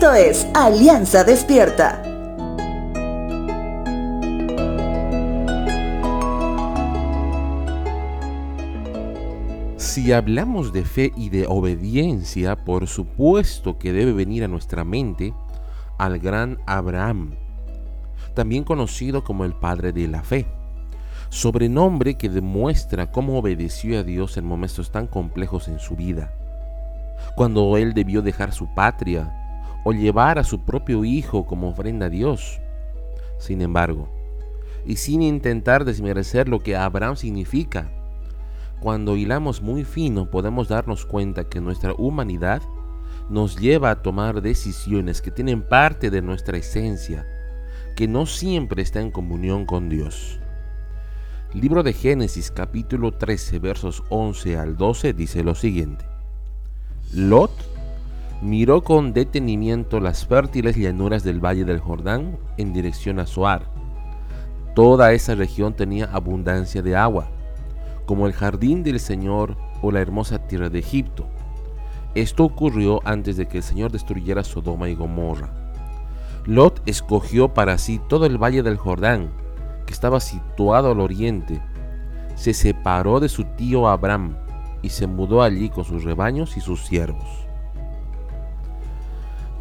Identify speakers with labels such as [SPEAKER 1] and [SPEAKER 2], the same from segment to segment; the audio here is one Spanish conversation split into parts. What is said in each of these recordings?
[SPEAKER 1] Esto es Alianza Despierta.
[SPEAKER 2] Si hablamos de fe y de obediencia, por supuesto que debe venir a nuestra mente al gran Abraham, también conocido como el padre de la fe, sobrenombre que demuestra cómo obedeció a Dios en momentos tan complejos en su vida, cuando él debió dejar su patria o llevar a su propio hijo como ofrenda a Dios. Sin embargo, y sin intentar desmerecer lo que Abraham significa, cuando hilamos muy fino podemos darnos cuenta que nuestra humanidad nos lleva a tomar decisiones que tienen parte de nuestra esencia, que no siempre está en comunión con Dios. Libro de Génesis capítulo 13 versos 11 al 12 dice lo siguiente. Lot miró con detenimiento las fértiles llanuras del valle del Jordán en dirección a Zoar. Toda esa región tenía abundancia de agua, como el jardín del Señor o la hermosa tierra de Egipto. Esto ocurrió antes de que el Señor destruyera Sodoma y Gomorra. Lot escogió para sí todo el valle del Jordán, que estaba situado al oriente. Se separó de su tío Abraham y se mudó allí con sus rebaños y sus siervos.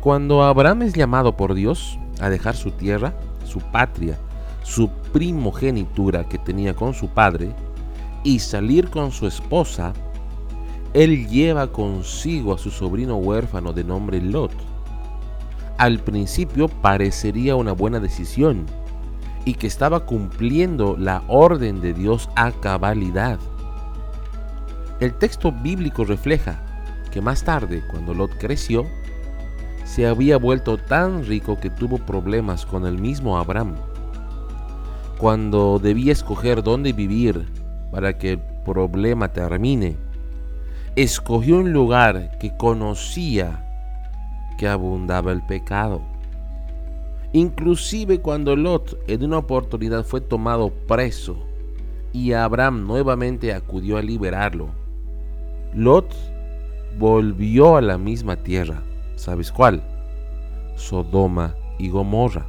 [SPEAKER 2] Cuando Abraham es llamado por Dios a dejar su tierra, su patria, su primogenitura que tenía con su padre, y salir con su esposa, él lleva consigo a su sobrino huérfano de nombre Lot. Al principio parecería una buena decisión y que estaba cumpliendo la orden de Dios a cabalidad. El texto bíblico refleja que más tarde, cuando Lot creció, se había vuelto tan rico que tuvo problemas con el mismo Abraham. Cuando debía escoger dónde vivir para que el problema termine, escogió un lugar que conocía que abundaba el pecado. Inclusive cuando Lot en una oportunidad fue tomado preso y Abraham nuevamente acudió a liberarlo, Lot volvió a la misma tierra ¿Sabes cuál? Sodoma y Gomorra.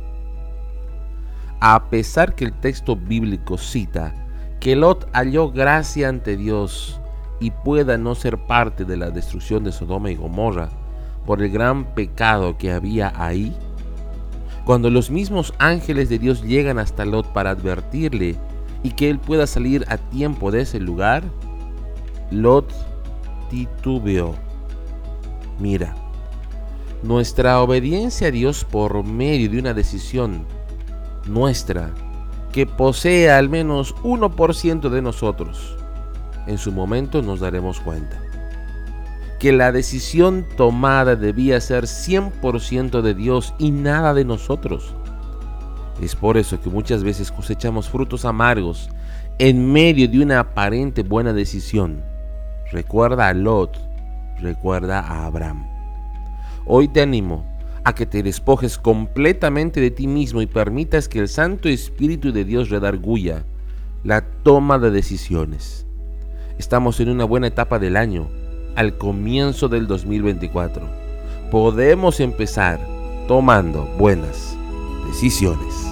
[SPEAKER 2] A pesar que el texto bíblico cita que Lot halló gracia ante Dios y pueda no ser parte de la destrucción de Sodoma y Gomorra por el gran pecado que había ahí, cuando los mismos ángeles de Dios llegan hasta Lot para advertirle y que él pueda salir a tiempo de ese lugar, Lot titubeó. Mira, nuestra obediencia a Dios por medio de una decisión nuestra que posee al menos 1% de nosotros, en su momento nos daremos cuenta que la decisión tomada debía ser 100% de Dios y nada de nosotros. Es por eso que muchas veces cosechamos frutos amargos en medio de una aparente buena decisión. Recuerda a Lot, recuerda a Abraham. Hoy te animo a que te despojes completamente de ti mismo y permitas que el Santo Espíritu de Dios redarguya la toma de decisiones. Estamos en una buena etapa del año, al comienzo del 2024. Podemos empezar tomando buenas decisiones.